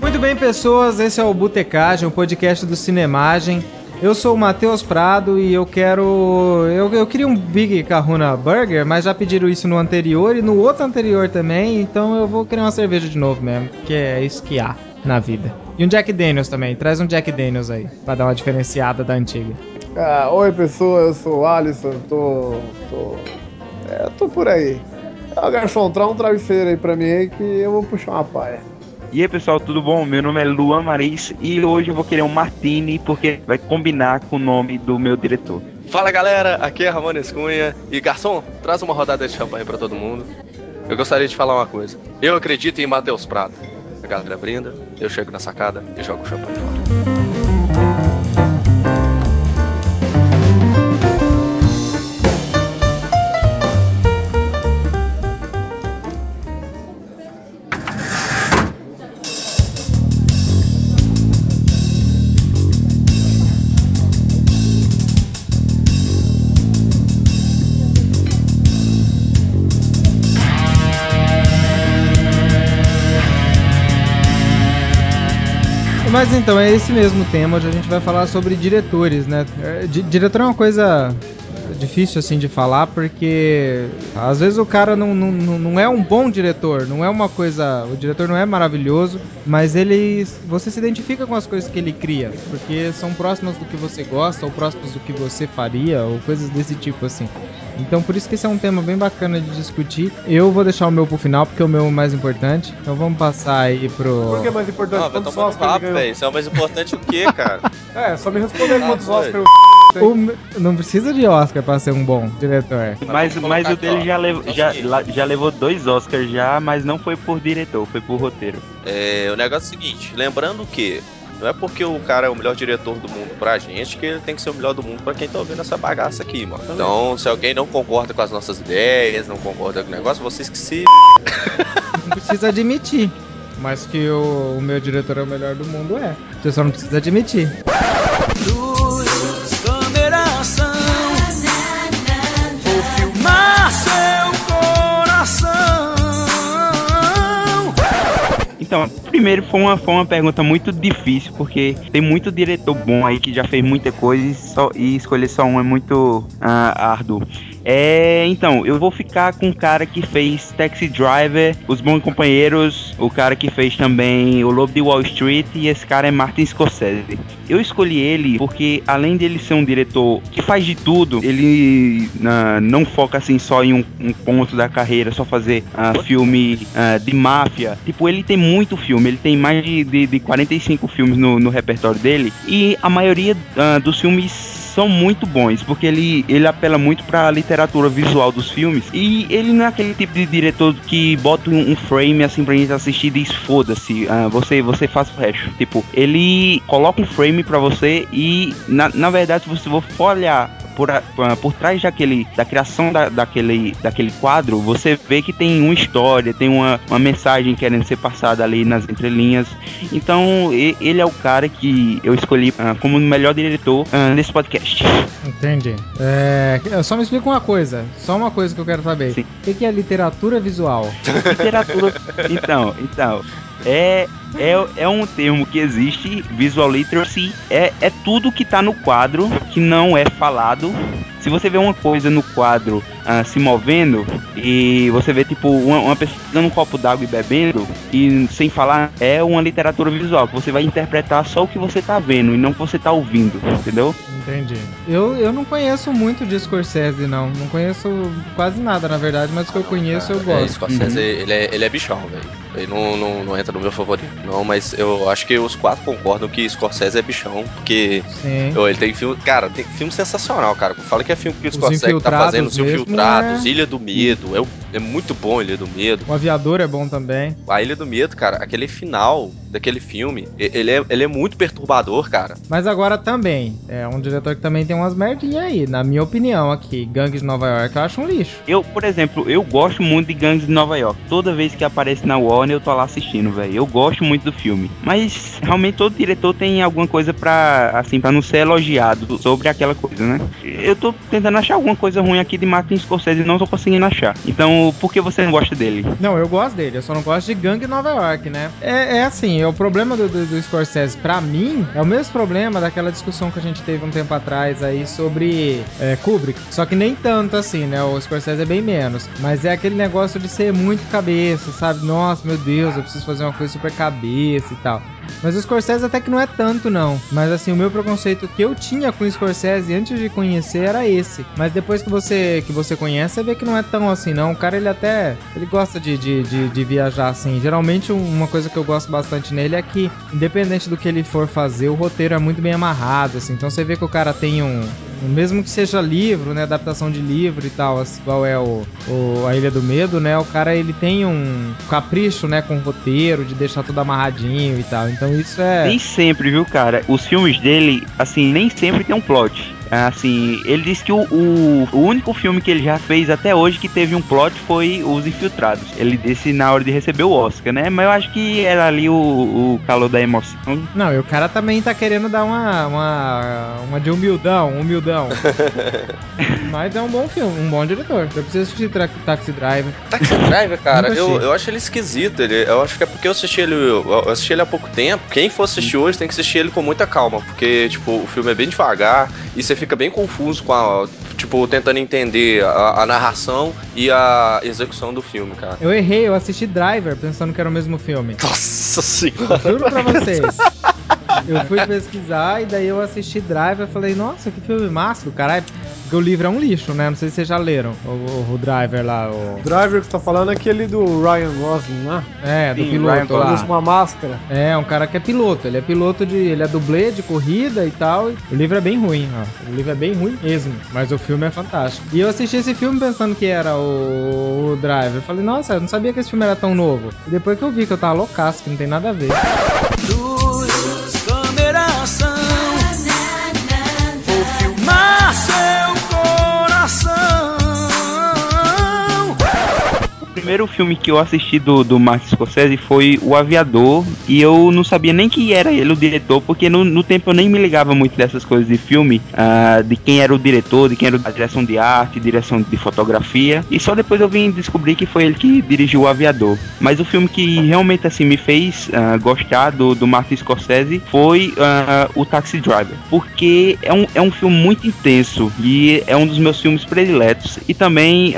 Muito bem, pessoas, esse é o Botecagem, o podcast do Cinemagem. Eu sou o Matheus Prado e eu quero. Eu, eu queria um Big Kahuna Burger, mas já pediram isso no anterior e no outro anterior também, então eu vou querer uma cerveja de novo mesmo, que é esquiar na vida. E um Jack Daniels também, traz um Jack Daniels aí, pra dar uma diferenciada da antiga. Ah, oi pessoal, eu sou o Alisson, tô. tô. É, tô por aí. Ah, garçom, traz um travesseiro aí pra mim aí que eu vou puxar uma paia. E aí pessoal, tudo bom? Meu nome é Luan Maris e hoje eu vou querer um Martini porque vai combinar com o nome do meu diretor. Fala galera, aqui é Ramones Cunha e garçom, traz uma rodada de champanhe pra todo mundo. Eu gostaria de falar uma coisa. Eu acredito em Matheus Prado. A galera brinda, eu chego na sacada e jogo o champanhe fora. Mas então, é esse mesmo tema, hoje a gente vai falar sobre diretores, né? É, di- diretor é uma coisa difícil assim de falar porque às vezes o cara não, não, não é um bom diretor, não é uma coisa. O diretor não é maravilhoso, mas ele. Você se identifica com as coisas que ele cria, porque são próximas do que você gosta, ou próximas do que você faria, ou coisas desse tipo assim. Então por isso que esse é um tema bem bacana de discutir. Eu vou deixar o meu pro final, porque o meu é o mais importante. Então vamos passar aí pro. Por que é mais importante? Não, vai quantos tomar ele papo, velho. Isso é o mais importante o quê, cara? É, só me responder Ah, quantos. Oscars O não precisa de Oscar pra ser um bom diretor. Mas, mas o dele já, já, já levou dois Oscars já, mas não foi por diretor, foi por roteiro. É, o negócio é o seguinte, lembrando que não é porque o cara é o melhor diretor do mundo pra gente que ele tem que ser o melhor do mundo pra quem tá ouvindo essa bagaça aqui, mano. Então, se alguém não concorda com as nossas ideias, não concorda com o negócio, vocês que se. Não precisa admitir. Mas que o, o meu diretor é o melhor do mundo é. Você só não precisa admitir. Então, primeiro foi uma, foi uma pergunta muito difícil, porque tem muito diretor bom aí que já fez muita coisa e, só, e escolher só um é muito ah, árduo. É, então, eu vou ficar com o cara que fez Taxi Driver, Os Bons Companheiros, o cara que fez também O Lobo de Wall Street e esse cara é Martin Scorsese. Eu escolhi ele porque, além dele ser um diretor que faz de tudo, ele ah, não foca assim só em um, um ponto da carreira, só fazer ah, filme ah, de máfia. Tipo, ele tem muito filme, ele tem mais de, de, de 45 filmes no, no repertório dele e a maioria ah, dos filmes são muito bons, porque ele, ele apela muito pra literatura visual dos filmes. E ele não é aquele tipo de diretor que bota um, frame assim pra gente assistir e diz foda-se, ah, você, você faz o resto. Tipo, ele coloca um frame pra você e, na, na verdade, se você for olhar por, a- por, trás daquele, da criação da, daquele, daquele quadro, você vê que tem uma história, tem uma, uma mensagem querendo ser passada ali nas entrelinhas. Então, ele é o cara que eu escolhi ah, como o melhor diretor ah, nesse podcast. Entendi. É, só me explica uma coisa. Só uma coisa que eu quero saber. Sim. O que é literatura visual? Literatura. Então, então. É, é, é um termo que existe, visual literacy, é, é tudo que tá no quadro, que não é falado. Se você vê uma coisa no quadro ah, se movendo e você vê tipo uma, uma pessoa dando um copo d'água e bebendo e sem falar, é uma literatura visual que você vai interpretar só o que você tá vendo e não o que você tá ouvindo, entendeu? Entendi. Eu, eu não conheço muito de Scorsese, não. Não conheço quase nada, na verdade, mas o que eu conheço eu É, gosto. Scorsese, ele, é, ele é bichão, velho. Ele não, não, não entra no meu favorito, não, mas eu acho que os quatro concordam que Scorsese é bichão, porque Sim. Ele tem filme. Cara, tem filme sensacional, cara. Fala que é filme que o Os Scorsese tá fazendo, Os mesmo Infiltrados, Ilha do Medo. É o é muito bom Ilha do Medo. O Aviador é bom também. A Ilha do Medo, cara, aquele final daquele filme, ele é, ele é muito perturbador, cara. Mas agora também, é um diretor que também tem umas merdinhas aí, na minha opinião aqui. Gangue de Nova York eu acho um lixo. Eu, por exemplo, eu gosto muito de Gangs de Nova York. Toda vez que aparece na Warner, eu tô lá assistindo, velho. Eu gosto muito do filme. Mas realmente todo diretor tem alguma coisa pra, assim, para não ser elogiado sobre aquela coisa, né? Eu tô tentando achar alguma coisa ruim aqui de Martin Scorsese e não tô conseguindo achar. Então, por que você não gosta dele? Não, eu gosto dele, eu só não gosto de Gangue Nova York, né? É, é assim, é o problema do, do, do Scorsese, pra mim, é o mesmo problema daquela discussão que a gente teve um tempo atrás aí sobre é, Kubrick. Só que nem tanto assim, né? O Scorsese é bem menos. Mas é aquele negócio de ser muito cabeça, sabe? Nossa, meu Deus, eu preciso fazer uma coisa super cabeça e tal. Mas o Scorsese até que não é tanto, não. Mas assim, o meu preconceito que eu tinha com o Scorsese antes de conhecer era esse. Mas depois que você que você conhece, você vê que não é tão assim, não. O cara, ele até. Ele gosta de, de, de, de viajar assim. Geralmente, um- uma coisa que eu gosto bastante nele é que, independente do que ele for fazer, o roteiro é muito bem amarrado, assim. Então você vê que o cara tem um- Mesmo que seja livro, né? Adaptação de livro e tal, assim, igual é o, o A Ilha do Medo, né? O cara ele tem um capricho, né? Com o roteiro, de deixar tudo amarradinho e tal. Então isso é. Nem sempre, viu, cara? Os filmes dele, assim, nem sempre tem um plot. Assim, ele disse que o, o, o único filme que ele já fez até hoje que teve um plot foi Os Infiltrados. Ele disse na hora de receber o Oscar, né? Mas eu acho que era ali o, o calor da emoção. Não, e o cara também tá querendo dar uma, uma, uma de humildão, humildão. Mas é um bom filme, um bom diretor. Eu preciso assistir Tra Taxi Driver. Taxi Driver, cara, eu, eu acho ele esquisito. Ele, eu acho que é porque eu assisti ele. Eu assisti ele há pouco tempo. Quem for assistir hoje tem que assistir ele com muita calma. Porque, tipo, o filme é bem devagar e você fica bem confuso com a. Tipo, tentando entender a, a narração e a execução do filme, cara. Eu errei, eu assisti Driver pensando que era o mesmo filme. Nossa senhora. Juro pra vocês. Eu fui pesquisar e daí eu assisti Driver e falei, nossa, que filme massa, caralho. Porque o livro é um lixo, né? Não sei se vocês já leram o, o- o Driver lá, o... O driver que você tá falando é aquele do Ryan Gosling, né? É, do Sim, Ryan piloto Gosling. Usa lá. uma máscara. É, um cara que é piloto. Ele é piloto de. Ele é dublê de corrida e tal. O livro é bem ruim, ó. O livro é bem ruim mesmo. Mas o filme é fantástico. E eu assisti esse filme pensando que era o, o Driver. Eu falei, nossa, eu não sabia que esse filme era tão novo. E depois que eu vi que eu tava loucaço, que não tem nada a ver. Primeiro filme que eu assisti do, do Martin Scorsese foi O Aviador, e eu não sabia nem que era ele o diretor, porque no, no tempo eu nem me ligava muito dessas coisas de filme, ah, de quem era o diretor, de quem era a direção de arte, direção de fotografia, e só depois eu vim descobrir que foi ele que dirigiu O Aviador. Mas o filme que realmente assim me fez ah, gostar do, do Martin Scorsese foi ah, o Taxi Driver, porque é um, é um filme muito intenso e é um dos meus filmes prediletos, e também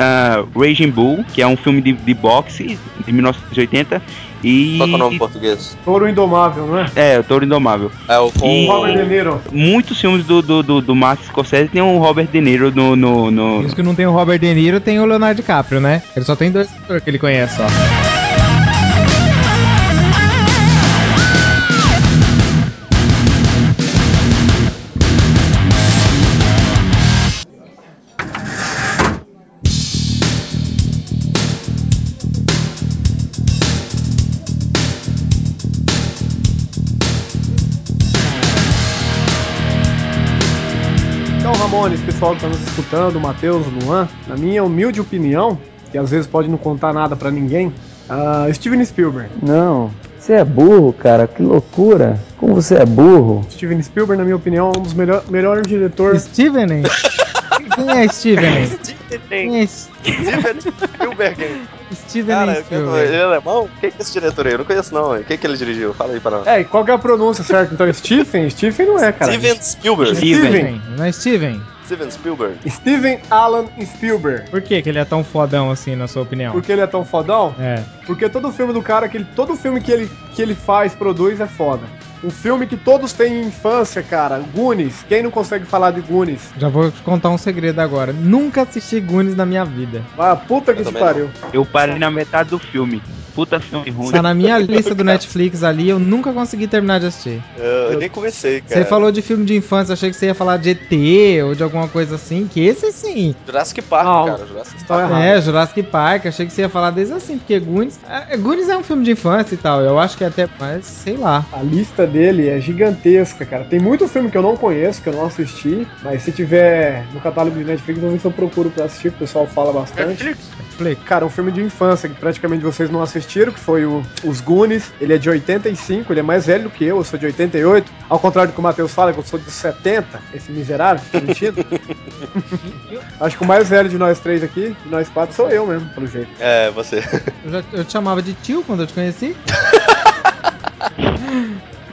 Raging Bull, que é um filme de, de boxe de 1980, e... Qual é o nome em português? Touro Indomável, não é? É, o Touro Indomável. É o com. E- Robert De Niro. Muitos filmes do, do, do, do Martin Scorsese tem o Robert De Niro no... no, no... Isso que não tem o Robert De Niro, tem o Leonardo DiCaprio, né? Ele só tem dois atores que ele conhece, ó. Ramones, pessoal que tá nos escutando, o Matheus, o Luan, na minha humilde opinião, que às vezes pode não contar nada pra ninguém, ah, Steven Spielberg. Não, você é burro, cara, que loucura. Como você é burro. Steven Spielberg, na minha opinião, é um dos melhor, melhores diretores. Steven? Quem é Steven? Quem é S- Steven Spielberg. Steven Cara, ele Spielberg? é alemão? Quem que é esse diretor aí? Eu não conheço não. hein? Quem que ele dirigiu? Fala aí pra nós. É, e qual que é a pronúncia certa? Então, Stephen? Stephen não é, cara. Steven Spielberg. Steven. Não é Steven? Steven Spielberg. Steven Alan Spielberg. Por que, que ele é tão fodão assim, na sua opinião? Por que ele é tão fodão? É. Porque todo filme do cara, que ele, todo filme que ele, que ele faz, produz, é foda. Um filme que todos têm em infância, cara. Goonies. Quem não consegue falar de Goonies? Já vou te contar um segredo agora. Nunca assisti Goonies na minha vida. Ah, puta que te pariu. Eu parei na metade do filme. Puta filme ruim. Tá na minha lista do Netflix ali, eu nunca consegui terminar de assistir. Eu, eu nem comecei, cara. Você falou de filme de infância, achei que você ia falar de ET ou de alguma coisa assim, que esse sim. Jurassic Park, Não. cara. Jurassic Tá Park. É, Jurassic Park, achei que você ia falar desse assim, porque Goonies. é, Goonies é um filme de infância e tal, eu acho que é até mais, sei lá. A lista dele é gigantesca, cara. Tem muito filme que eu não conheço, que eu não assisti, mas se tiver no catálogo de Netflix, eu vou ver se eu procuro pra assistir, o pessoal fala bastante. Netflix. Cara, um filme de infância que praticamente vocês não assistiram, que foi o, Os Goonies. Ele é de 85, ele é mais velho do que eu, eu sou de 88. Ao contrário do que o Matheus fala, que eu sou de 70, esse miserável, tá mentindo? Acho que o mais velho de nós três aqui, de nós quatro, sou eu mesmo, pelo jeito. É, você. Eu, já, eu te chamava de tio quando eu te conheci.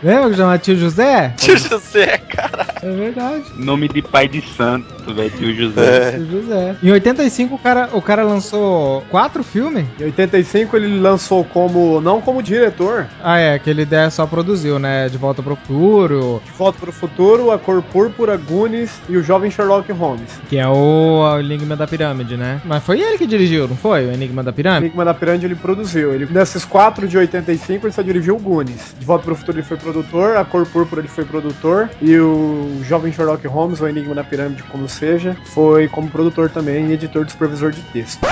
Lembra que eu chamava tio José? Tio José, cara. É verdade. Nome de pai de santo, velho, tio José. É. Tio José. Em 85 o cara, o cara lançou quatro filmes? Em 85 ele lançou como, não como diretor, Ah, é, aquele ideia só produziu, né? De Volta pro Futuro, De Volta para o Futuro, A Cor Púrpura, Goonies e o Jovem Sherlock Holmes. que é o Enigma da Pirâmide, né? Mas foi ele que dirigiu, não foi? O Enigma da Pirâmide? Enigma da Pirâmide ele produziu. Ele, desses quatro de 85, ele só dirigiu o Goonies. De Volta para o Futuro ele foi produtor, A Cor Púrpura ele foi produtor e o Jovem Sherlock Holmes, o Enigma da Pirâmide, como seja, foi como produtor também e editor do supervisor de texto.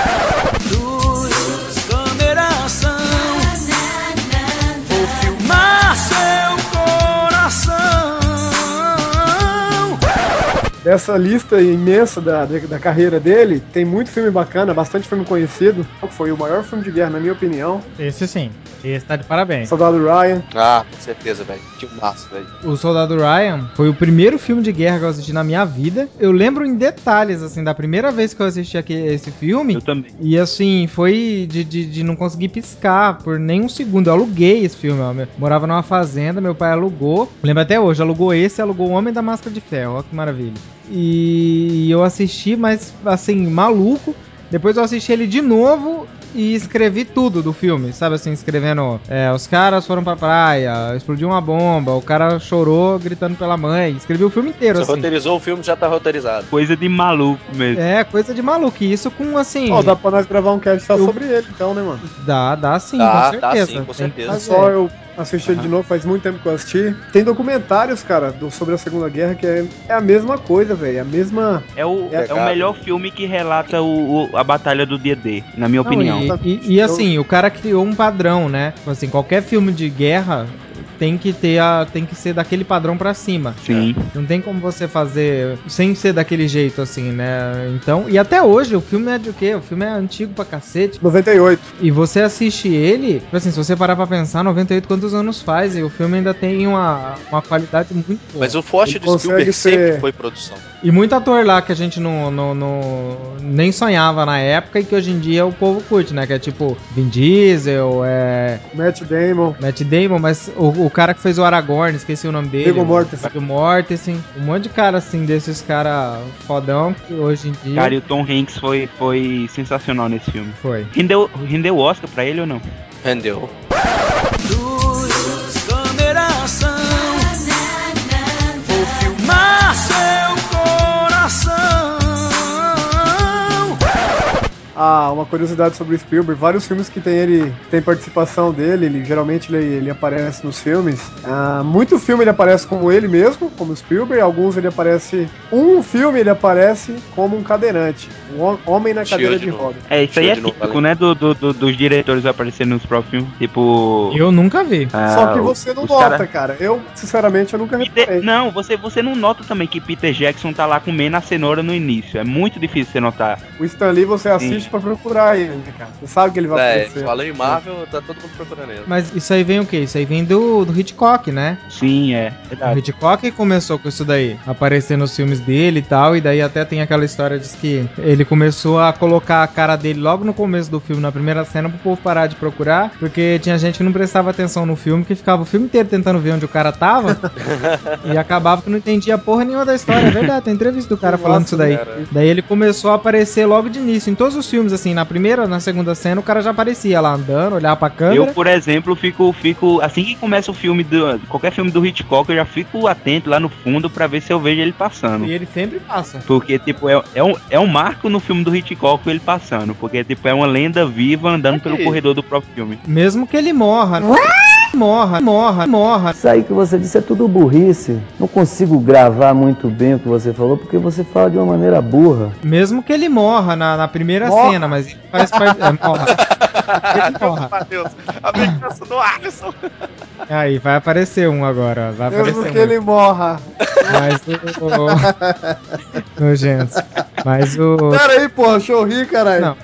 Dessa lista imensa da, da, da carreira dele, tem muito filme bacana, bastante filme conhecido. Foi o maior filme de guerra, na minha opinião. Esse sim. Esse tá de parabéns. Soldado Ryan. Ah, com certeza, velho. Que massa, velho. O Soldado Ryan foi o primeiro filme de guerra que eu assisti na minha vida. Eu lembro em detalhes, assim, da primeira vez que eu assisti aqui, esse filme. Eu também. E assim, foi de, de, de não conseguir piscar por nem um segundo. Eu aluguei esse filme, ó. Eu morava numa fazenda, meu pai alugou. Lembro até hoje, alugou esse e alugou o Homem da Máscara de Ferro. Ó que maravilha. E eu assisti, mas assim, maluco. Depois eu assisti ele de novo e escrevi tudo do filme, sabe assim, escrevendo. É, os caras foram pra praia, explodiu uma bomba, o cara chorou gritando pela mãe. Escrevi o filme inteiro, Você assim. roteirizou o filme, já tá roteirizado. Coisa de maluco mesmo. É, coisa de maluco. E isso com assim. Ó, dá pra nós gravar um cast só Eu- sobre ele, então, né, mano? Dá, dá sim, Dá, com dá certeza. sim, com certeza. É só eu assisti ele de novo, faz muito tempo que eu assisti. Tem documentários, cara, do- sobre a Segunda Guerra que é, é a mesma coisa, velho. É a mesma. É o, É é o melhor filme que relata o, o- a batalha do dia D, na minha Não, opinião. E, e- e, assim, o cara criou um padrão, né? Assim, qualquer filme de guerra tem que ter a, tem que ser daquele padrão pra cima. Sim. Não tem como você fazer sem ser daquele jeito assim, né? Então, e até hoje o filme é de o quê? O filme é antigo pra cacete. 98. E você assiste ele, tipo assim, se você parar pra pensar, 98 quantos anos faz? E o filme ainda tem uma, uma qualidade muito boa. Mas o forte Ele do Spielberg ser- sempre foi produção. E muito ator lá que a gente não, não, não- nem sonhava na época e que hoje em dia o povo curte, né? Que é tipo Vin Diesel, é, Matt Damon. Matt Damon, mas o, o cara que fez o Aragorn, esqueci o nome dele. Viggo o- Mortensen. Viggo Mortensen. Um monte de cara assim, desses cara fodão que hoje em dia Cara, e o Tom Hanks foi, foi sensacional nesse filme. foi. Rendeu, rendeu o Oscar pra ele ou não? Rendeu. Uma curiosidade sobre o Spielberg, vários filmes que tem ele tem participação dele, ele geralmente ele, ele aparece nos filmes. Ah, muito filme ele aparece como ele mesmo, como Spielberg, alguns ele aparece. Um filme ele aparece como um cadeirante, um hom- homem na cadeira de de novo. roda. É, isso aí Show é de novo, típico, né? Do, do- do- dos diretores aparecendo nos próprios filmes. Tipo. Eu nunca vi. ah, Só que você não nota, cara- cara. Eu, sinceramente, eu nunca Peter- reparei. Não, você, você não nota também que Peter Jackson tá lá comendo a cenoura no início. É muito difícil você notar. O Stan Lee você assiste Sim. pra procurar ele, né, cara? Você sabe que ele vai É, aparecer. falando em Marvel, tá todo mundo procurando ele. Mas isso aí vem o quê? Isso aí vem do, do Hitchcock, né? Sim, é. O Verdade. Hitchcock começou com isso daí, aparecer nos filmes dele e tal, e daí até tem aquela história de que ele começou a colocar a cara dele logo no começo do filme, na primeira cena, pro povo parar de procurar, porque tinha gente que não prestava atenção no filme, que ficava o filme inteiro tentando ver onde o cara tava, e acabava que não entendia porra nenhuma da história, é verdade, tem entrevista do cara falando isso daí. cara. Daí ele começou a aparecer logo de início, em todos os filmes, assim, assim, na primeira, na segunda cena, o cara já aparecia lá andando, olhava pra câmera. Eu, por exemplo, fico, fico. Assim que começa o filme do. Qualquer filme do Hitchcock, eu já fico atento lá no fundo pra ver se eu vejo ele passando. E ele sempre passa. Porque, tipo, é, é, um, é um marco no filme do Hitchcock ele passando. Porque, tipo, é uma lenda viva andando pelo Ok. corredor do próprio filme. Mesmo que ele morra. Morra, morra, morra. Isso aí que você disse é tudo burrice. Não consigo gravar muito bem o que você falou porque você fala de uma maneira burra. Mesmo que ele morra na, na primeira Morra. cena, mas ele faz parte. É, morra. Ele morra. A vingança do Alisson. Aí, vai aparecer um agora. Vai Mesmo aparecer que um. ele morra. Mas o. Nojento. Mas o. Pera aí, porra, deixa eu rir, caralho. Não.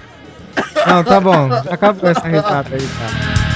Não, tá bom. Acabou essa risada aí, cara.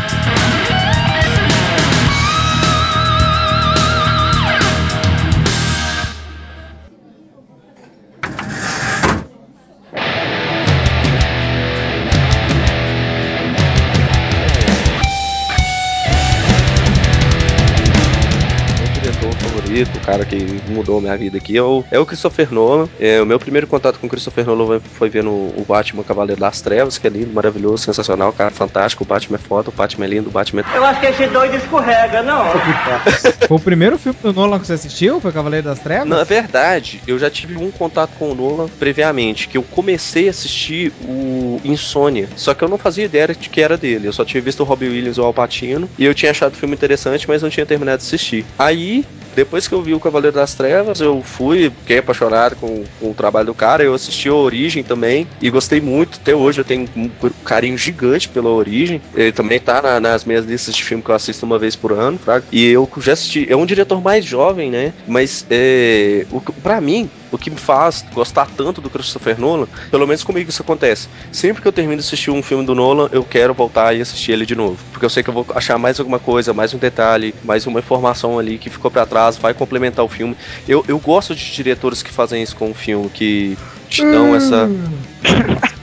O cara que mudou a minha vida aqui, é o, é o Christopher Nolan. É, o meu primeiro contato com o Christopher Nolan foi vendo o Batman Cavaleiro das Trevas, que é lindo, maravilhoso, sensacional, cara fantástico. O Batman é foda, o Batman é lindo, o Batman é Eu acho que esse doido escorrega, não. Foi o primeiro filme do Nolan que você assistiu? Foi Cavaleiro das Trevas? Na verdade, eu já tive um contato com o Nolan previamente, que eu comecei a assistir o Insônia, só que eu não fazia ideia de que era dele. Eu só tinha visto o Robbie Williams ou o Al Pacino e eu tinha achado o filme interessante, mas não tinha terminado de assistir. Aí, depois que eu vi o Cavaleiro das Trevas, eu fui, fiquei apaixonado com, com o trabalho do cara. Eu assisti a Origem também e gostei muito. Até hoje eu tenho um carinho gigante pela Origem. Ele também tá na- nas minhas listas de filme que eu assisto uma vez por ano. E eu já assisti. É um diretor mais jovem, né? Mas é, o, pra mim, o que me faz gostar tanto do Christopher Nolan, pelo menos comigo isso acontece. Sempre que eu termino de assistir um filme do Nolan, eu quero voltar e assistir ele de novo. Porque eu sei que eu vou achar mais alguma coisa, mais um detalhe, mais uma informação ali que ficou pra trás, vai complementar o filme. Eu, eu gosto de diretores que fazem isso com o filme, que te dão essa.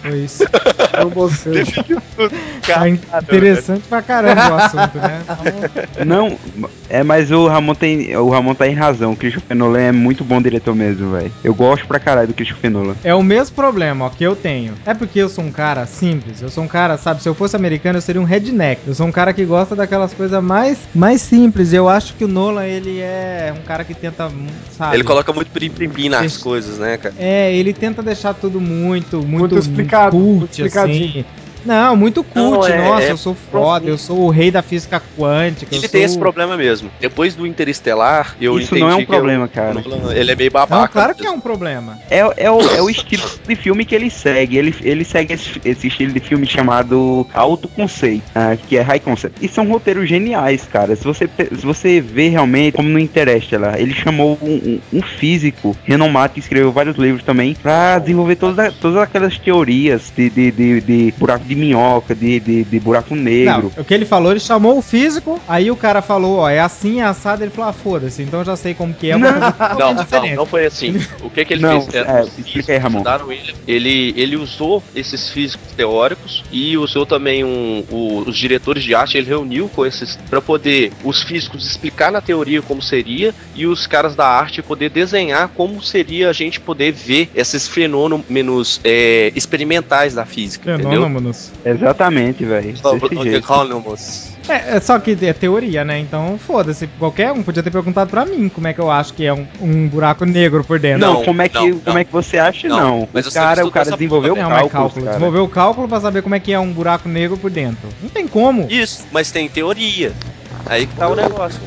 Foi isso. Eu você. Tá in- interessante pra caramba o assunto, né? Não, é, mas o Ramon tem. O Ramon tá em razão. O Christopher Nolan é muito bom diretor mesmo, velho. Eu gosto pra caralho do Christopher Nolan. é o mesmo problema ó, que eu tenho. É porque eu sou um cara simples. Eu sou um cara, sabe? Se eu fosse americano, eu seria um redneck. Eu sou um cara que gosta daquelas coisas mais, mais simples. Eu acho que o Nolan, ele é um cara que tenta, sabe? Ele coloca muito prim-prim nas coisas, né, cara? É, ele tenta deixar tudo muito, muito, Muito explicado, muito cult, explicadinho. assim. Não, muito cult. Não, é- Nossa, é eu sou foda, eu sou o rei da física quântica. eu Ele tem sou- esse problema mesmo. Depois do Interestelar, eu Isso entendi não é um que problema, eu- cara. Ele é meio babaca. Não, claro que é um problema. É, é, o, é o estilo de filme que ele segue. Ele, ele segue esse, esse estilo de filme chamado autoconceito, ah, que é high concept. E são roteiros geniais, cara. Se você, se você vê realmente, como no Interestelar, ele chamou um, um- um físico renomado que escreveu vários livros também pra desenvolver todas, a- todas aquelas teorias de, de, de, de buraco de minhoca, de, de, de buraco negro. Não, o que ele falou, ele chamou o físico, aí o cara falou, ó, é assim, é assado, ele falou, ah, foda-se, então eu já sei como que é, Não, não, diferente. não foi assim. O que que ele Não, fez? é, explica aí, Ramon. ele, ele, ele usou esses físicos teóricos e usou também um, o- os diretores de arte, ele reuniu com esses para poder os físicos explicar na teoria como seria e os caras da arte poder desenhar como seria a gente poder ver esses fenômenos é, experimentais da física, entendeu? Exatamente, velho. É, é só que é teoria, né? Então, foda-se. Qualquer um podia ter perguntado pra mim como é que eu acho que é um, um buraco negro por dentro. Não, Não, como é que, não, como não. é que você acha? Não, Não. mas o você cara, o cara desenvolveu é cálculos, cálculo. cara. Desenvolver o cálculo pra saber como é que é um buraco negro por dentro. Não tem como. Isso, mas tem teoria. Aí que tá o negócio.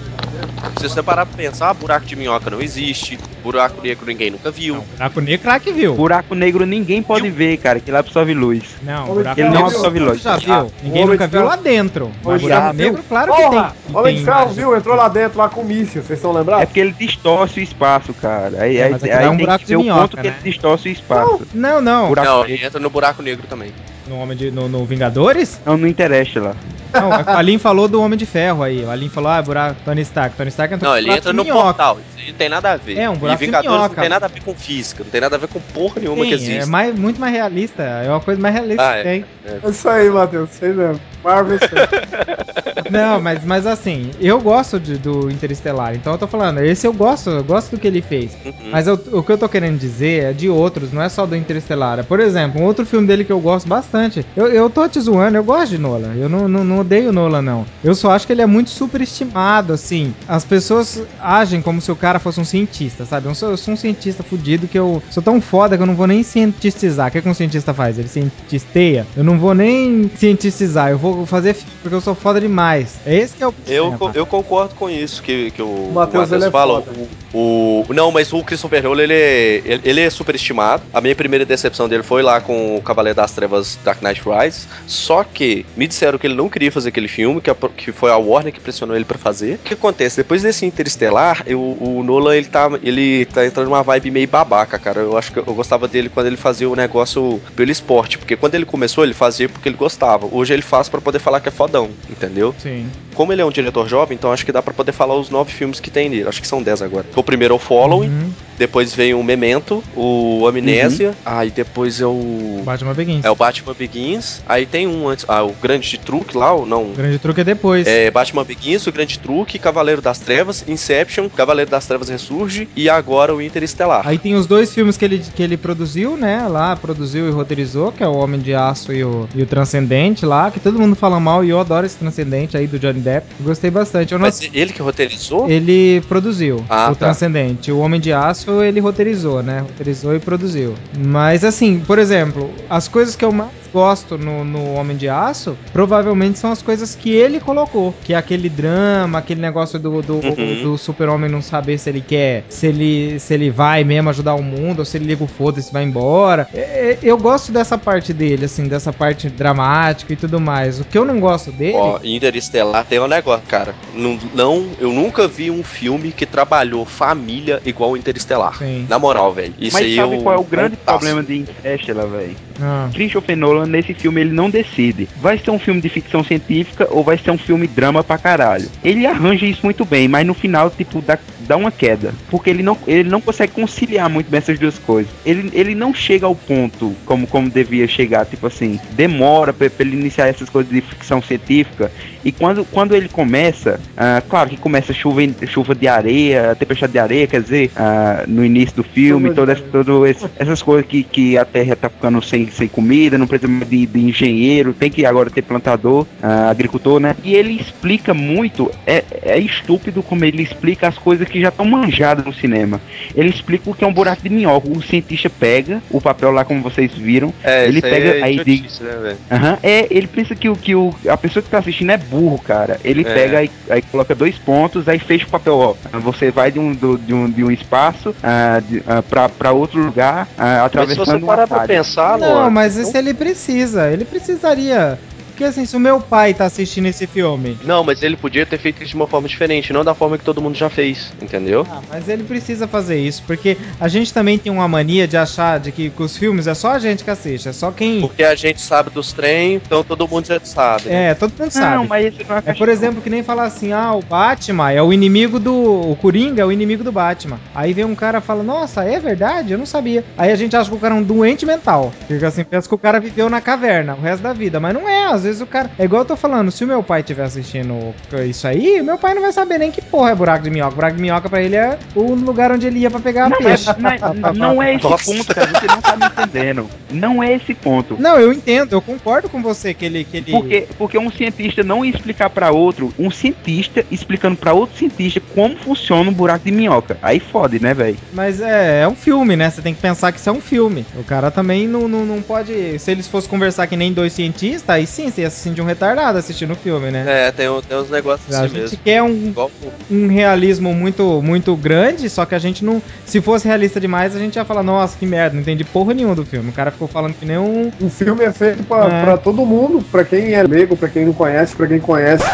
Se você parar pra pensar, ah, buraco de minhoca não existe, buraco negro ninguém nunca viu. Não, buraco negro, claro que viu. Buraco negro ninguém pode ver, cara, que lá absorve luz. Não, buraco Ele não absorve luz. já viu. Ah, Ninguém nunca viu lá dentro. Mas buraco Ferro negro, viu. claro que Porra! tem. Homem de Ferro viu, entrou lá dentro lá com míssil, vocês estão É lembrados? porque ele distorce o espaço, cara. Aí, É, aí, aquilo aí é um tem buraco que de minhoca, ponto que né? ele distorce o espaço. Não, não. Não, negro. ele entra no buraco negro também. No, Homem de, no, no Vingadores? Não, não interessa lá. Não, o Alin falou do Homem de Ferro aí. O Alin falou, ah, buraco Tony Stark. Tony Stark entrou Não, no ele entra no minhoca. portal. Isso aí não tem nada a ver. É, um buraco e de Vingadores minhoca. não tem nada a ver com física, não tem nada a ver com porra nenhuma que Tem, existe. é mais, muito mais realista. É uma coisa mais realista Ah, que é. tem. É isso aí, Matheus, sei mesmo. Marvel. Não, mas, mas assim, eu gosto de- do Interestelar, então eu tô falando, esse eu gosto, eu gosto do que ele fez. Uhum. Mas eu- o que eu tô querendo dizer é de outros, não é só do Interestelar. É, Por exemplo, um outro filme dele que eu gosto bastante. Eu, eu tô te zoando, eu gosto de Nolan. Eu não, não, não odeio Nolan, não. Eu só acho que ele é muito superestimado, assim. As pessoas agem como se o cara fosse um cientista, sabe? Eu sou, eu sou um cientista fudido que eu sou tão foda que eu não vou nem cientistizar. O que, que um cientista faz? Ele cientisteia? Eu não vou nem cientistizar, eu vou fazer porque eu sou foda demais. É esse que é o Eu, problema. co- eu concordo com isso que, que o Matheus, é fala. O, o- não, mas o Christopher Nolan, ele é, ele, ele é superestimado. A minha primeira decepção dele foi lá com o Cavaleiro das Trevas Dark Knight Rises. Só que me disseram que ele não queria fazer aquele filme, que, a- que foi a Warner que pressionou ele pra fazer. O que acontece? Depois desse Interestelar, eu- o Nolan, ele tá, ele tá entrando numa vibe meio babaca, cara. Eu acho que eu gostava dele quando ele fazia o negócio pelo esporte. Porque quando ele começou, ele fazia porque ele gostava. Hoje ele faz pra poder falar que é fodão, entendeu? Sim. Como ele é um diretor jovem, então acho que dá pra poder falar os nove filmes que tem nele. Acho que são dez agora. O primeiro é o Following, Uhum. depois vem o Memento, o Amnésia, aí depois é o. Batman Begins. É o Batman Begins, aí tem um antes. Ah, o Grande Truque lá, não? O grande truque é depois. É Batman Begins, o Grande Truque, Cavaleiro das Trevas, Inception, Cavaleiro das Trevas Ressurge e agora o Interestelar. Aí tem os dois filmes que ele, que ele produziu, né? Lá, produziu e roteirizou, que é o Homem de Aço e o, e o Transcendente lá, que todo mundo fala mal e eu adoro esse Transcendente aí do Johnny Depp. Gostei bastante. Eu não Mas ele que roteirizou? Ele produziu Ah, o tá. Transcendente. O Homem de Aço ele roteirizou, né? Roteirizou e produziu. Mas assim, por exemplo, as coisas que eu mais gosto no, no Homem de Aço provavelmente são as coisas que ele colocou. Que é aquele drama, aquele negócio do, do, Uhum. do super-homem não saber se ele quer, se ele, se ele vai mesmo ajudar o mundo, ou se ele liga o foda-se e vai embora. É, é, Eu gosto dessa parte dele, assim, dessa parte dramática e tudo mais. O que eu não gosto dele. Ó, Interestelar tem um negócio, cara. Não, não, eu nunca vi um filme que trabalhou família igual o Interestelar. Sim. Na moral, velho. Isso Mas aí sabe eu- qual é o grande problema de Interstellar, velho? Ah. Christopher Nolan, nesse filme, ele não decide. Vai ser um filme de ficção científica ou vai ser um filme drama pra caralho. Ele arranja isso muito bem, mas no final, tipo, dá, dá uma queda. Porque ele não, ele não consegue conciliar muito bem essas duas coisas. Ele, ele não chega ao ponto como, como devia chegar, tipo assim, demora pra, pra ele iniciar essas coisas de ficção científica. E quando, quando ele começa, ah, claro que começa chuva, chuva de areia, tempestade de areia, quer dizer, ah, no início do filme, todas, todo esse- essas coisas que, que a Terra tá ficando sem, sem comida, não precisa mais de, de engenheiro, tem que agora ter plantador, ah, agricultor, né? E ele explica muito, é, é estúpido como ele explica as coisas que já estão manjadas no cinema. Ele explica o que é um buraco de minhoca. O cientista pega o papel lá, como vocês viram, É, ele isso aí pega é aí diz, né, velho? Aham, é, ele pensa que, o, que o, a pessoa que tá assistindo é burro, cara. Ele É. pega aí, aí coloca dois pontos, aí fecha o papel, ó. Você vai de um, do- de um, de um espaço ah, de, ah, pra, pra outro lugar, ah, Mas se atravessando você parar pra pensar, Não, mas isso ele precisa. Ele precisaria. Porque assim, se o meu pai tá assistindo esse filme. Não, mas ele podia ter feito isso de uma forma diferente, não da forma que todo mundo já fez, entendeu? Ah, mas ele precisa fazer isso, porque a gente também tem uma mania de achar de que com os filmes é só a gente que assiste, é só quem. Porque a gente sabe dos trem, então todo mundo já sabe. né? É, todo mundo sabe. Não, mas isso não é É, por exemplo, que nem falar assim, ah, o Batman é o inimigo do. O Coringa é o inimigo do Batman. Aí vem um cara e fala, nossa, é verdade? Eu não sabia. Aí a gente acha que o cara é um doente mental. Fica assim, pensa que o cara viveu na caverna o resto da vida. Mas não é, às vezes o cara. É igual eu tô falando, se o meu pai estiver assistindo isso aí, meu pai não vai saber nem que porra é buraco de minhoca. Buraco de minhoca pra ele é o lugar onde ele ia pra pegar Não, peixe. mas, mas não é esse ponto, cara. Você não tá me entendendo. Não é esse ponto. Não, eu entendo, eu concordo com você que ele. Que ele... Porque, porque um cientista não ia explicar pra outro, um cientista explicando pra outro cientista como funciona um buraco de minhoca. Aí fode, né, velho? Mas é, é um filme, né? Você tem que pensar que isso é um filme. O cara também não, não, não pode. Se eles fossem conversar que nem dois cientistas, aí sim, você ia se sentir um retardado assistindo o filme, né? É, tem, um- tem uns negócios A assim gente mesmo. quer um, Igual o- um realismo muito, muito grande, só que a gente não. Se fosse realista demais, a gente ia falar, nossa, que merda, não entendi porra nenhuma do filme. O cara ficou falando que nem um. O filme é feito pra, É. pra todo mundo, pra quem é leigo, pra quem não conhece, pra quem conhece.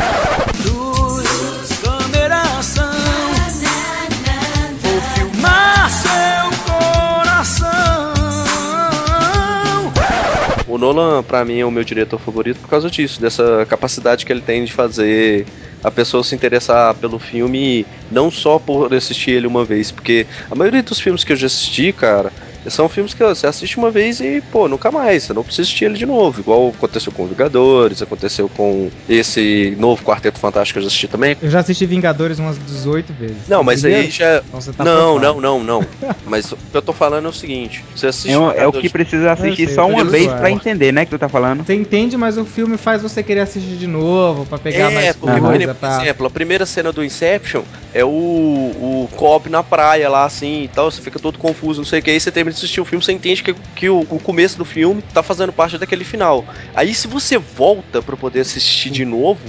O Nolan, pra mim, é o meu diretor favorito por causa disso, dessa capacidade que ele tem de fazer a pessoa se interessar pelo filme não só por assistir ele uma vez, porque a maioria dos filmes que eu já assisti, cara, São filmes que você assiste uma vez e, pô, nunca mais. Você não precisa assistir ele de novo. Igual aconteceu com Vingadores, aconteceu com esse novo Quarteto Fantástico que eu já assisti também. Eu já assisti Vingadores umas 18 vezes. Não, mas aí já. Então você tá não, não, não, não. Mas o que eu tô falando é o seguinte: você assiste. É, o- é o Vingadores- que precisa assistir sei, só uma vez pra entender, né? Que tu tá falando. Você entende, mas o filme faz você querer assistir de novo, pra pegar É, mais porque, coisa, por tá? exemplo, a primeira cena do Inception é o, o Cobb na praia lá, assim, e tal, você fica todo confuso, não sei o que, aí você termina de assistir o filme, você entende que, que o, o começo do filme tá fazendo parte daquele final. Aí se você volta pra poder assistir de novo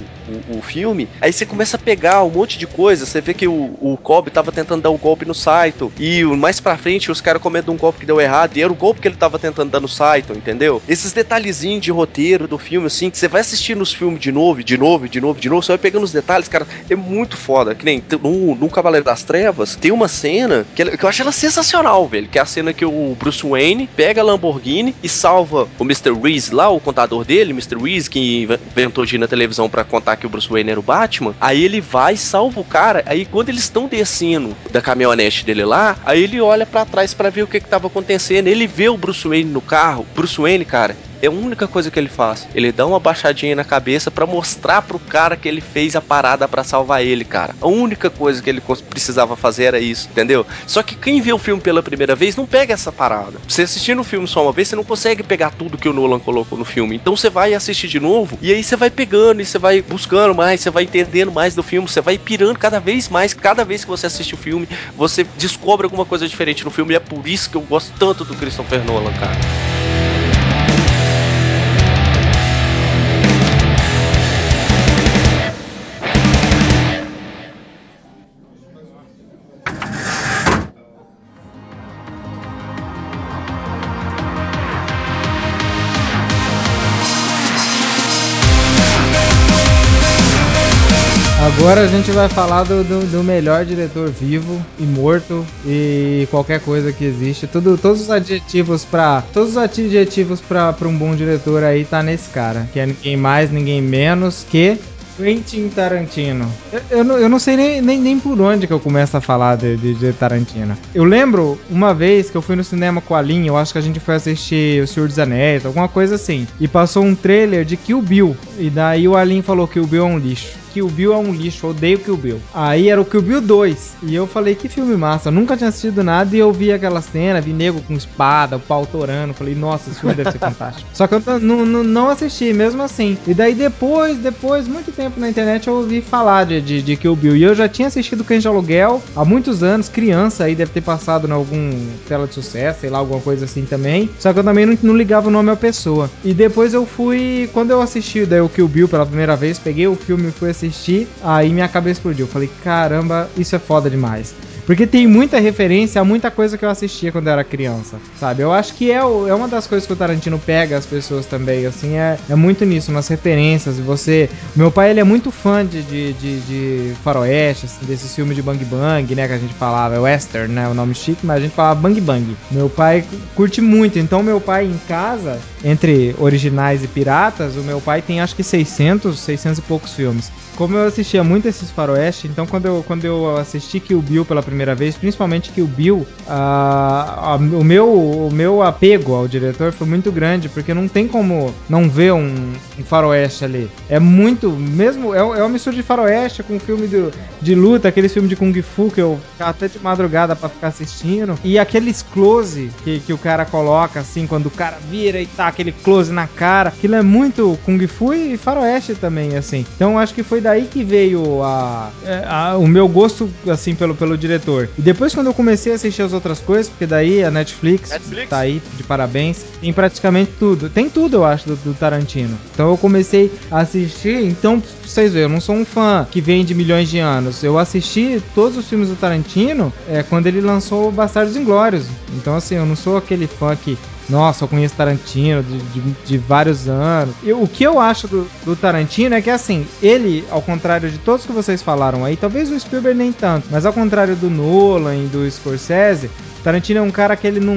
o, o filme, aí você começa a pegar um monte de coisa, você vê que o, o Cobb tava tentando dar um golpe no Saito, e mais pra frente os caras comentam um golpe que deu errado, e era o golpe que ele tava tentando dar no Saito, entendeu? Esses detalhezinhos de roteiro do filme, assim, que você vai assistir nos filmes de novo, de novo, de novo, de novo, você vai pegando os detalhes, cara, é muito foda. Que nem no, no Cavaleiro das Trevas, tem uma cena que, ela- que eu acho ela sensacional, velho, que é a cena que o Bruce Wayne pega a Lamborghini e salva o Mr. Reese lá, o contador dele, Mr. Reese, que inventou de ir na televisão pra contar que o Bruce Wayne era o Batman. Aí ele vai, salva o cara, aí quando eles estão descendo da caminhonete dele lá, aí ele olha pra trás pra ver o que que tava acontecendo. Ele vê o Bruce Wayne no carro. Bruce Wayne, cara, é a única coisa que ele faz. Ele dá uma baixadinha na cabeça pra mostrar pro cara que ele fez a parada pra salvar ele, cara. A única coisa que ele precisava fazer era isso, entendeu? Só que quem vê o filme pela primeira vez não pega essa parada. Você assistindo o filme só uma vez, você não consegue pegar tudo que o Nolan colocou no filme. Então você vai assistir de novo e aí você vai pegando e você vai buscando mais, você vai entendendo mais do filme, você vai pirando cada vez mais. Cada vez que você assiste o filme, você descobre alguma coisa diferente no filme. E é por isso que eu gosto tanto do Christopher Nolan, cara. Agora a gente vai falar do, do, do melhor diretor vivo e morto e qualquer coisa que existe. Tudo, todos os adjetivos para todos os adjetivos para um bom diretor aí tá nesse cara, que é ninguém mais, ninguém menos que Quentin Tarantino. Eu, eu, não, eu não sei nem, nem, nem por onde que eu começo a falar de, de, de Tarantino. Eu lembro uma vez que eu fui no cinema com a Linha, eu acho que a gente foi assistir O Senhor dos Anéis, alguma coisa assim. E passou um trailer de Kill Bill. E daí o Alin falou que o Bill é um lixo. Kill Bill é um lixo, odeio Kill Bill. Aí era o Kill Bill 2. E eu falei, que filme massa. Eu nunca tinha assistido nada e eu vi aquela cena, vi nego com espada, o pau torando. Falei, nossa, esse filme deve ser fantástico. Só que eu não assisti, mesmo assim. E daí depois, depois, muito tempo na internet, eu ouvi falar de, de, de Kill Bill. E eu já tinha assistido Cães de Aluguel há muitos anos, criança, aí deve ter passado em algum tela de sucesso, sei lá, alguma coisa assim também. Só que eu também não, não ligava o nome à pessoa. E depois eu fui, quando eu assisti daí o Kill Bill pela primeira vez, peguei o filme e fui assistir, aí minha cabeça explodiu. Eu falei, caramba, isso é foda demais. Porque tem muita referência a muita coisa que eu assistia quando eu era criança, sabe? Eu acho que é, é uma das coisas que o Tarantino pega as pessoas também, assim, é, é muito nisso, nas referências. Você. Meu pai, ele é muito fã de, de, de, de faroeste, assim, desses filmes de Bang Bang, né? Que a gente falava, é western, né? O nome chique, mas a gente falava Bang Bang. Meu pai curte muito, então meu pai em casa, entre originais e piratas, o meu pai tem acho que 600, 600 e poucos filmes. Como eu assistia muito esses faroeste, então quando eu, quando eu assisti Kill Bill pela primeira vez, principalmente Kill Bill, o, meu, o meu apego ao diretor foi muito grande, porque não tem como não ver um, um faroeste ali. É muito, mesmo, é, é uma mistura de faroeste com filme do, de luta, aqueles filmes de Kung Fu que eu ficava até de madrugada pra ficar assistindo. E aqueles close que, que o cara coloca, assim, quando o cara vira e tá aquele close na cara. Aquilo é muito Kung Fu e faroeste também, assim. Então acho que foi daí que veio a, é, a- o meu gosto, assim, pelo, pelo diretor. E depois quando eu comecei a assistir as outras coisas, porque daí a Netflix, Netflix? tá aí de parabéns, tem praticamente tudo. Tem tudo, eu acho, do, do Tarantino. Então eu comecei a assistir, então, pra vocês verem, eu não sou um fã que vem de milhões de anos. Eu assisti todos os filmes do Tarantino é, quando ele lançou Bastardos Inglórios. Então, assim, eu não sou aquele fã que nossa, eu conheço Tarantino de, de- de vários anos. O que eu acho do, do Tarantino é que, assim, ele, ao contrário de todos que vocês falaram aí, talvez o Spielberg nem tanto, mas ao contrário do Nolan e do Scorsese, Tarantino é um cara que ele não.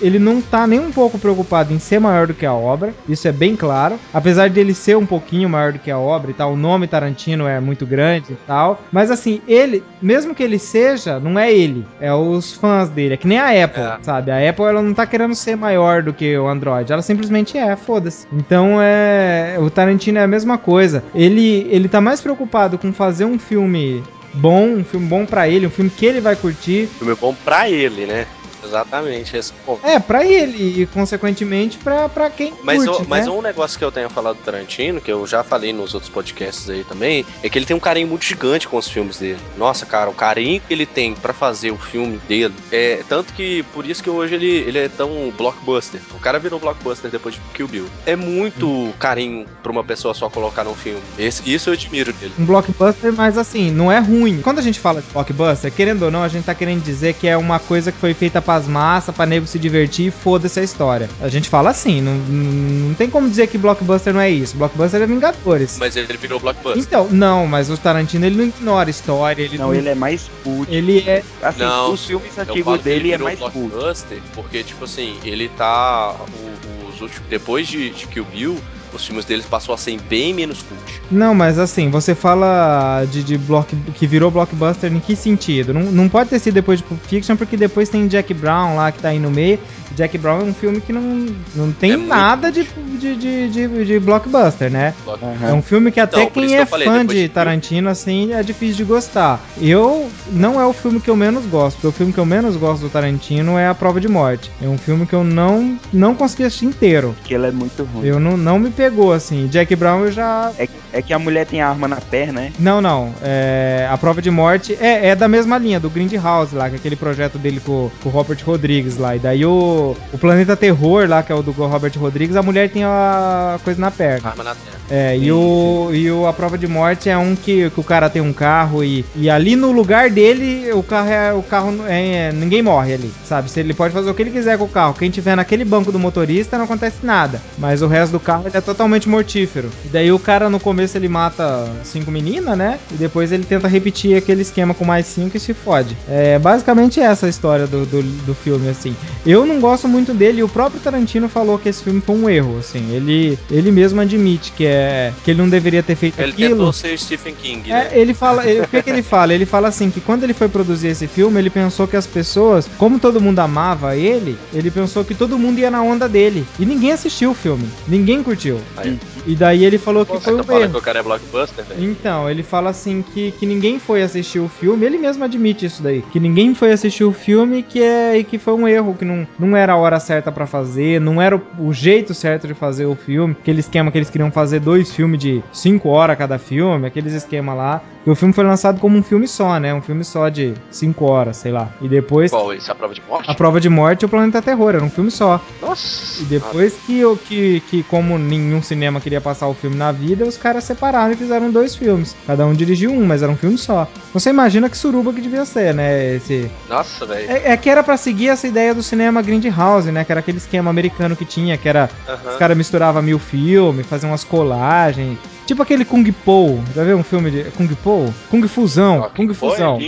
Ele não tá nem um pouco preocupado em ser maior do que a obra, isso é bem claro. Apesar dele ser um pouquinho maior do que a obra e tal, o nome Tarantino é muito grande e tal. Mas assim, ele, mesmo que ele seja, não é ele, é os fãs dele. É que nem a Apple, É. sabe? A Apple ela não tá querendo ser maior do que o Android, ela simplesmente é, foda-se. Então é. O Tarantino é a mesma coisa. Ele, ele tá mais preocupado com fazer um filme bom, um filme bom pra ele, um filme que ele vai curtir. Filme bom pra ele, né? Exatamente, esse. É, pra ele e, consequentemente, pra, pra quem Mas, curte, o- mas né? um negócio que eu tenho falado do Tarantino, que eu já falei nos outros podcasts aí também, é que ele tem um carinho muito gigante com os filmes dele. Nossa, cara, o carinho que ele tem pra fazer o filme dele é tanto que por isso que hoje ele, ele é tão blockbuster. O cara virou blockbuster depois de Kill Bill. É muito carinho pra uma pessoa só colocar num filme. Esse- isso eu admiro dele. um blockbuster, mas assim, não é ruim. Quando a gente fala de blockbuster, querendo ou não, a gente tá querendo dizer que é uma coisa que foi feita pras massas, pra nego se divertir e foda-se a história. A gente fala assim, não, não tem como dizer que blockbuster não é isso. Blockbuster é Vingadores. Mas ele virou blockbuster. Então, não, mas o Tarantino ele não ignora a história, ele Não, ele é mais cult. ele é Assim, Não, os filmes antigos dele é mais cult. blockbuster porque, tipo assim, ele tá. o- os últimos, depois de, de Kill Bill, os filmes deles passou a ser bem menos cult. Não, mas assim, você fala de, de block, que virou blockbuster em que sentido? Não, não pode ter sido depois de Pulp Fiction, porque depois tem Jack Brown lá que tá aí no meio. Jack Brown é um filme que não, não tem É nada de, de, de, de, de blockbuster, né? Block- É um filme que até Então, quem que é falei, fã de Tarantino, assim, é difícil de gostar. Eu, não é o filme que eu menos gosto, porque o filme que eu menos gosto do Tarantino é A Prova de Morte. É um filme que eu não, não consegui assistir inteiro. Que ele é muito ruim. Eu não, não me pegou, assim. Jack Brown eu já É, é que a mulher tem a arma na perna, né? não, não. É, a prova de morte é, é da mesma linha, do Grindhouse lá, que é aquele projeto dele com, com o Robert Rodrigues lá. E daí o, o Planeta Terror lá, que é o do Robert Rodrigues, a mulher tem a coisa na perna. Arma na terra. É, e, o, e o, a prova de morte é um que, que o cara tem um carro e, e ali no lugar dele, o carro é. O carro é, é- ninguém morre ali, sabe? Se ele pode fazer o que ele quiser com o carro. Quem tiver naquele banco do motorista não acontece nada. Mas o resto do carro ele é totalmente mortífero. E daí o cara no começo ele mata cinco meninas, né? E depois ele tenta repetir aquele esquema com mais cinco e se fode. É basicamente essa a história do, do, do filme, assim. Eu não gosto muito dele e o próprio Tarantino falou que esse filme foi um erro, assim. Ele, ele mesmo admite que é que ele não deveria ter feito Ele aquilo. tentou ser Stephen King, né? É, ele fala, ele- o que, que ele fala? Ele fala assim que quando ele foi produzir esse filme, ele pensou que as pessoas, como todo mundo amava ele, ele pensou que todo mundo ia na onda dele. E ninguém assistiu o filme, ninguém curtiu. Aí. E daí ele falou que Você foi tá um falando que erro. o cara é blockbuster, velho? Então, ele fala assim que, que ninguém foi assistir o filme, ele mesmo admite isso daí, que ninguém foi assistir o filme que é, e que foi um erro, que não, não era a hora certa pra fazer, não era o, o jeito certo de fazer o filme, aquele esquema que eles queriam fazer dois filmes de cinco horas cada filme, aqueles esquemas lá. E o filme foi lançado como um filme só, né? Um filme só de cinco horas, sei lá. E depois Qual esse? A prova de morte? a prova de morte e o Planeta Terror, era um filme só. Nossa! E depois que, o- que, que, como nenhum cinema queria passar o filme na vida, os caras separaram e fizeram dois filmes. Cada um dirigiu um, mas era um filme só. Você imagina que suruba que devia ser, né? Esse... Nossa, velho. É, é que era pra seguir essa ideia do cinema Grindhouse, né? Que era aquele esquema americano que tinha, que era... Os caras misturavam mil filmes, faziam umas colagens. Tipo aquele Kung Po. Já viu um filme de Kung Po? Kung Fusão. Ah, Kung é Fusão.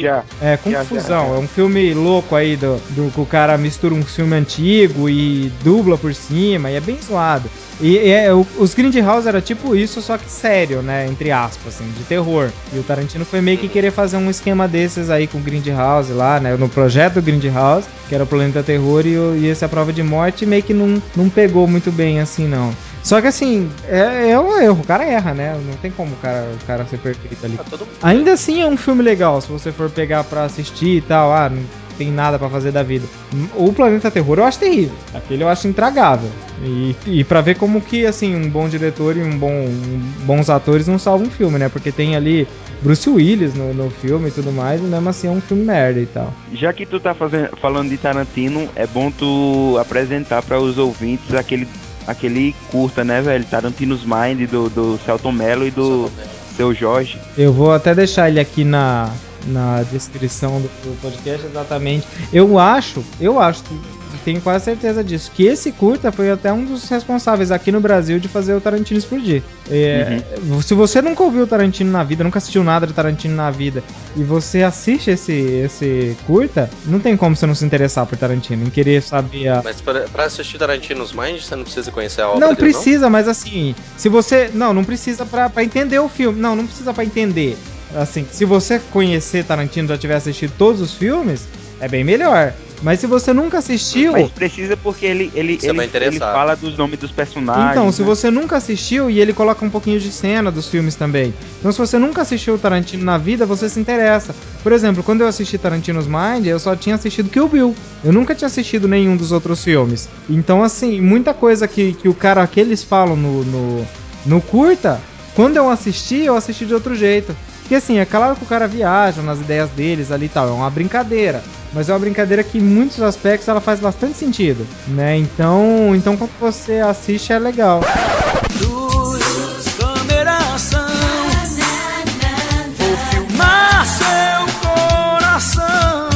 É, Kung já, Fusão. já. É um filme louco aí do, do que o cara mistura um filme antigo e dubla por cima, e é bem zoado. E, e é, o- os Grindhouse era tipo isso, só que sério, né? Entre aspas, assim, de terror. E o Tarantino foi meio que querer fazer um esquema desses aí com o Grindhouse lá, né? No projeto do Grindhouse, que era o Planeta Terror, e, e esse A Prova de Morte meio que não, não pegou muito bem assim, não. Só que assim, é, é um erro, o cara erra, né? Não tem como o cara, o cara ser perfeito ali. Mundo. Ainda assim é um filme legal, se você for pegar pra assistir e tal, ah, não tem nada pra fazer da vida. O Planeta Terror eu acho terrível, aquele eu acho intragável. E, e para ver como que, assim, um bom diretor e um bom, um- bons atores não salvam um filme, né? Porque tem ali Bruce Willis no, no filme e tudo mais, e mesmo assim é um filme merda e tal. Já que tu tá fazendo, falando de Tarantino, é bom tu apresentar para os ouvintes aquele, aquele curta, né, velho? Tarantino's Mind do, do Celton Mello e do seu Jorge. Eu vou até deixar ele aqui na, na descrição do, do podcast exatamente. Eu acho, eu acho que tenho quase certeza disso. Que esse curta foi até um dos responsáveis aqui no Brasil de fazer o Tarantino explodir. É, Se você nunca ouviu o Tarantino na vida, nunca assistiu nada de Tarantino na vida, e você assiste esse, esse curta, não tem como você não se interessar por Tarantino, em querer saber a, Mas pra, pra assistir Tarantino's Mind, você não precisa conhecer a obra não dele, precisa, mas assim, se você. Não, não precisa pra, pra entender o filme. Não, não precisa pra entender. Assim, se você conhecer Tarantino, já tiver assistido todos os filmes, é bem melhor. Mas se você nunca assistiu. Mas precisa porque ele, ele, Você ele, ele fala dos nomes dos personagens. Então, se né? você nunca assistiu, e ele coloca um pouquinho de cena dos filmes também. Então, se você nunca assistiu o Tarantino na vida, você se interessa. Por exemplo, quando eu assisti Tarantino's Mind, eu só tinha assistido Kill Bill. Eu nunca tinha assistido nenhum dos outros filmes. Então, assim, muita coisa que, que o cara, que eles falam no, no, no curta, quando eu assisti, eu assisti de outro jeito. Porque assim, é claro que o cara viaja nas ideias deles ali e tal, é uma brincadeira. Mas é uma brincadeira que em muitos aspectos ela faz bastante sentido, né? Então, então quando você assiste é legal. Luz, câmera, ação. Vou filmar seu coração.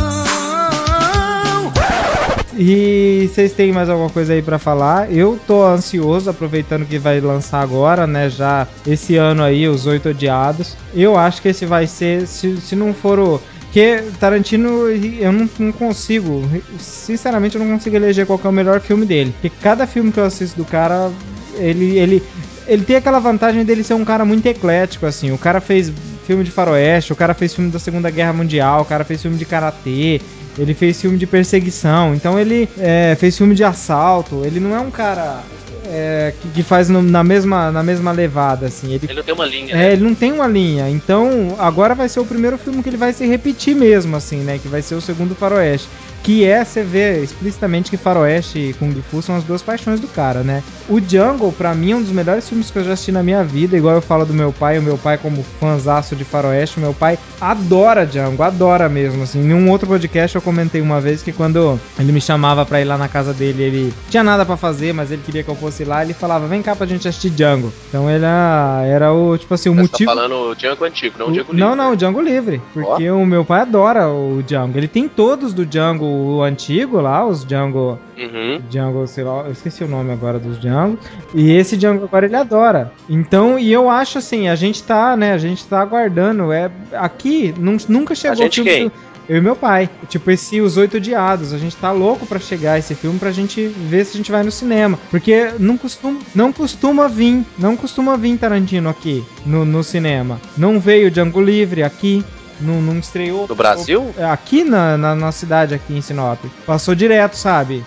E vocês têm mais alguma coisa aí pra falar? Eu tô ansioso, aproveitando que vai lançar agora, né? Já esse ano aí, os Oito Odiados. Eu acho que esse vai ser, se, se não for o. Porque Tarantino, eu não, não consigo, sinceramente, eu não consigo eleger qual é o melhor filme dele. Porque cada filme que eu assisto do cara, ele, ele, ele tem aquela vantagem dele ser um cara muito eclético, assim. O cara fez filme de faroeste, o cara fez filme da Segunda Guerra Mundial, o cara fez filme de karatê, ele fez filme de perseguição, então ele é, fez filme de assalto. Ele não é um cara é, que, que faz no- na, mesma, na mesma levada, assim. Ele, Ele não tem uma linha, é, né? ele não tem uma linha. Então, agora vai ser o primeiro filme que ele vai se repetir mesmo, assim, né? Que vai ser o segundo Faroeste. Que é, você vê explicitamente que Faroeste e Kung Fu são as duas paixões do cara, né? O Jungle, pra mim, é um dos melhores filmes que eu já assisti na minha vida. Igual eu falo do meu pai, o meu pai, como fãzaço de Faroeste, o meu pai adora Django, adora mesmo, assim. Em um outro podcast eu comentei uma vez que quando ele me chamava pra ir lá na casa dele, ele tinha nada pra fazer, mas ele queria que eu fosse lá, ele falava, vem cá pra gente assistir Django. Então ele era, era o, tipo assim, o Você motivo... tá falando o Django antigo, não o Django não, livre. não, o Django livre. Porque o meu pai adora o Django. Ele tem todos do Django o antigo lá, os Django. Uhum. Django, sei lá, eu esqueci o nome agora dos Django. E esse Django agora ele adora. Então, e eu acho assim, a gente tá, né, a gente tá aguardando. É, aqui nun- nunca chegou gente o filme quem? do- Eu e meu pai. Tipo, esse Os Oito Odiados. A gente tá louco pra chegar esse filme pra gente ver se a gente vai no cinema. Porque não costuma, não costuma vir. Não costuma vir Tarantino aqui no, no cinema. Não veio Django Livre aqui. Não, não estreou. No Brasil? É, Aqui na, na, na cidade, aqui em Sinop. Passou direto, sabe?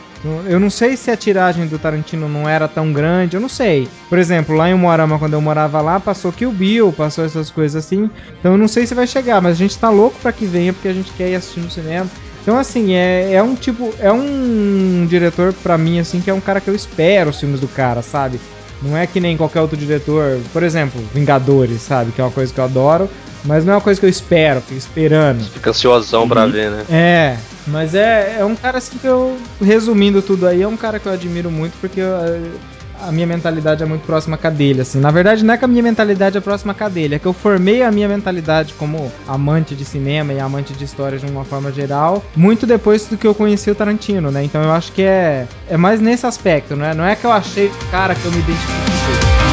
Eu não sei se a tiragem do Tarantino não era tão grande, eu não sei. Por exemplo, lá em Moarama, quando eu morava lá, passou Kill Bill, passou essas coisas assim. Então eu não sei se vai chegar, mas a gente tá louco pra que venha, porque a gente quer ir assistir no cinema. Então, assim, é, é um tipo. É um diretor, pra mim, assim, que é um cara que eu espero os filmes do cara, sabe? Não é que nem qualquer outro diretor, por exemplo, Vingadores, sabe? Que é uma coisa que eu adoro, mas não é uma coisa que eu espero, fico esperando. Fica ansiosão pra Uhum. ver, né? É, mas é, é um cara assim que eu, resumindo tudo aí, é um cara que eu admiro muito porque eu, a minha mentalidade é muito próxima a dele, assim. Na verdade, não é que a minha mentalidade é próxima a dele, é que eu formei a minha mentalidade como amante de cinema e amante de história de uma forma geral, muito depois do que eu conheci o Tarantino, né? Então eu acho que é, é mais nesse aspecto, né? Não é que eu achei o cara que eu me identifiquei.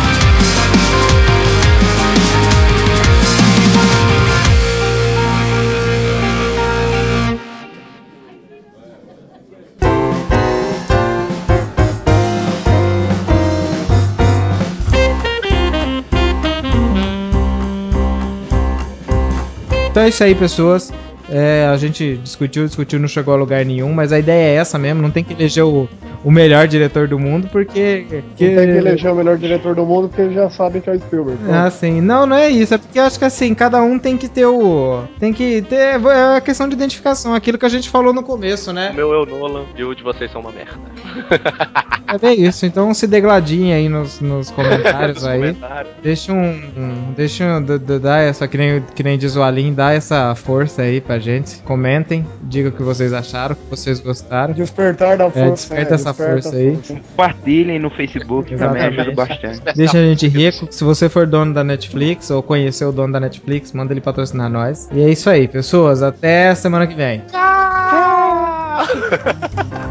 Então é isso aí, pessoas. É, a gente discutiu, discutiu, não chegou a lugar nenhum, mas a ideia é essa mesmo, não tem que eleger o, o melhor diretor do mundo, porque. Não tem que eleger o melhor diretor do mundo porque eles já sabem que é o Spielberg. Ah, sim. Não, não é isso. É porque eu acho que assim, cada um tem que ter o. Tem que ter. É a questão de identificação, aquilo que a gente falou no começo, O né? meu é o Nolan e o de vocês são uma merda. É bem isso. Então se degladinha aí nos, nos comentários Nos aí. comentários. Deixa um. um- deixa um. Dá essa, que nem, que nem diz o Alim, dá essa força aí pra gente. Comentem, diga o que vocês acharam, o que vocês gostaram. Despertar da força. desperta essa desperta força aí. Compartilhem no Facebook, também Exatamente. ajuda bastante. Deixa a gente rico. Se você for dono da Netflix ou conhecer o dono da Netflix, manda ele patrocinar nós. E é isso aí, pessoas. Até semana que vem. Tchau!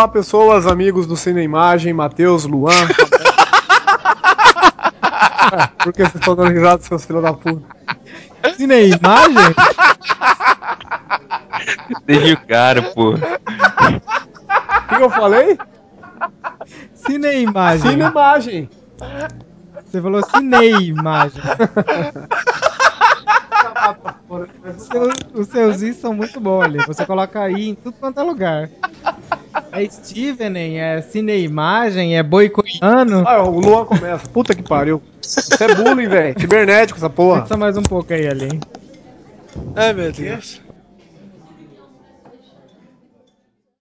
Olá, pessoas, amigos do Cine Imagem, Matheus, Luan. É, Por que vocês estão dando risada, seus filhos da puta? Cine imagem? Deixa o cara, pô. O que, eu falei? Cine imagem. Cine Imagem. Você falou cine imagem. Os seus, os seus i são muito bons ali. Você coloca i em tudo quanto é lugar. É Steven, é cine imagem, é boi coreano. Ah, o Luan começa. Puta que pariu. Isso é bullying, velho. Cibernético, essa porra. Só mais um pouco aí, ali. hein? Ai, meu Deus.